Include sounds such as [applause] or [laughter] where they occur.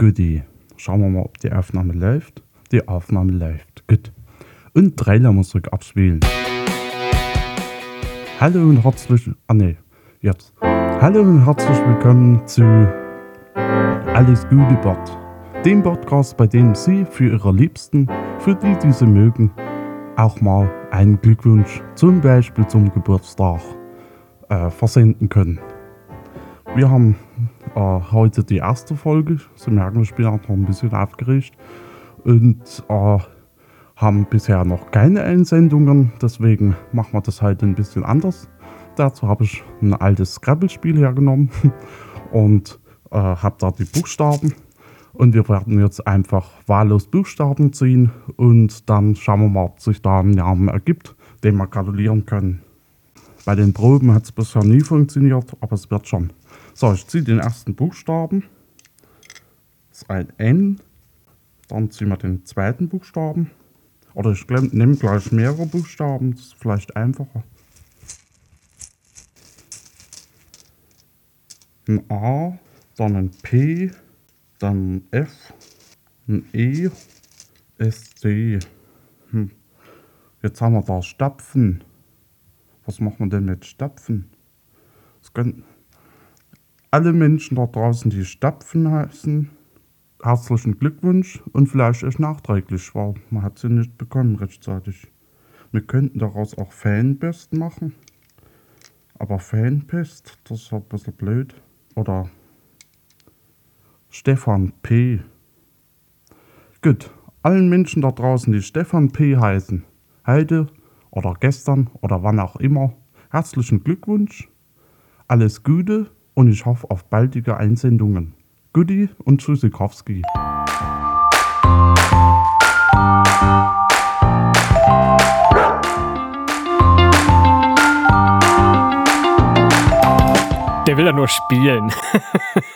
Goodie. Schauen wir mal, ob die Aufnahme läuft. Die Aufnahme läuft. Gut. Und Trailermusik abspielen. Hallo und herzlich. Ah, ne. Jetzt. Hallo und herzlich willkommen zu Alles Gute Bot. Dem Podcast, bei dem Sie für Ihre Liebsten, für die, die Sie mögen, auch mal einen Glückwunsch, zum Beispiel zum Geburtstag, äh, versenden können. Wir haben äh, heute die erste Folge. Sie merken, ich bin auch noch ein bisschen aufgeregt. Und äh, haben bisher noch keine Einsendungen. Deswegen machen wir das heute ein bisschen anders. Dazu habe ich ein altes Scrabble-Spiel hergenommen [laughs] und äh, habe da die Buchstaben. Und wir werden jetzt einfach wahllos Buchstaben ziehen und dann schauen wir mal, ob sich da ein Namen ergibt, den wir gratulieren können. Bei den Proben hat es bisher nie funktioniert, aber es wird schon. So, ich ziehe den ersten Buchstaben. Das ist ein N. Dann ziehen wir den zweiten Buchstaben. Oder ich nehme gleich mehrere Buchstaben, das ist vielleicht einfacher. Ein A, dann ein P, dann ein F, ein E, S, D. Hm. Jetzt haben wir da Stapfen. Was machen wir denn mit Stapfen? Das können, alle Menschen da draußen, die Stapfen heißen, herzlichen Glückwunsch und vielleicht ist nachträglich, weil man hat sie nicht bekommen rechtzeitig. Wir könnten daraus auch Fanpest machen, aber Fanpest, das ist ein bisschen blöd. Oder Stefan P. Gut, allen Menschen da draußen, die Stefan P. heißen, heute oder gestern oder wann auch immer, herzlichen Glückwunsch, alles Gute und ich hoffe auf baldige Einsendungen. Goodie und Tschüssikowski. Der will ja nur spielen. [laughs]